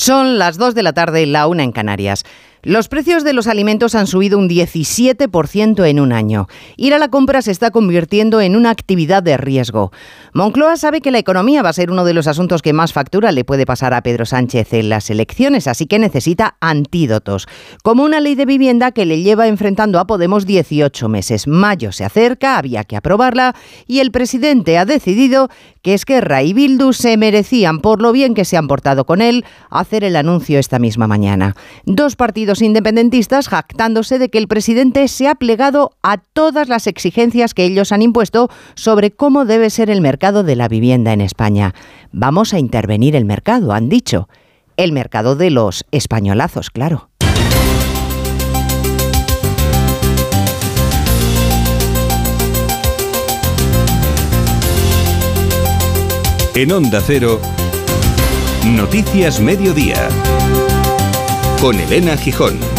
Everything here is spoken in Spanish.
Son las 2 de la tarde, la una en Canarias. Los precios de los alimentos han subido un 17% en un año. Ir a la compra se está convirtiendo en una actividad de riesgo. Moncloa sabe que la economía va a ser uno de los asuntos que más factura le puede pasar a Pedro Sánchez en las elecciones, así que necesita antídotos, como una ley de vivienda que le lleva enfrentando a Podemos 18 meses. Mayo se acerca, había que aprobarla y el presidente ha decidido que Esquerra y Bildu se merecían, por lo bien que se han portado con él, hacer el anuncio esta misma mañana. Dos partidos independentistas jactándose de que el presidente se ha plegado a todas las exigencias que ellos han impuesto sobre cómo debe ser el mercado de la vivienda en España. Vamos a intervenir el mercado, han dicho. El mercado de los españolazos, claro. En Onda Cero, Noticias Mediodía con Elena Gijón.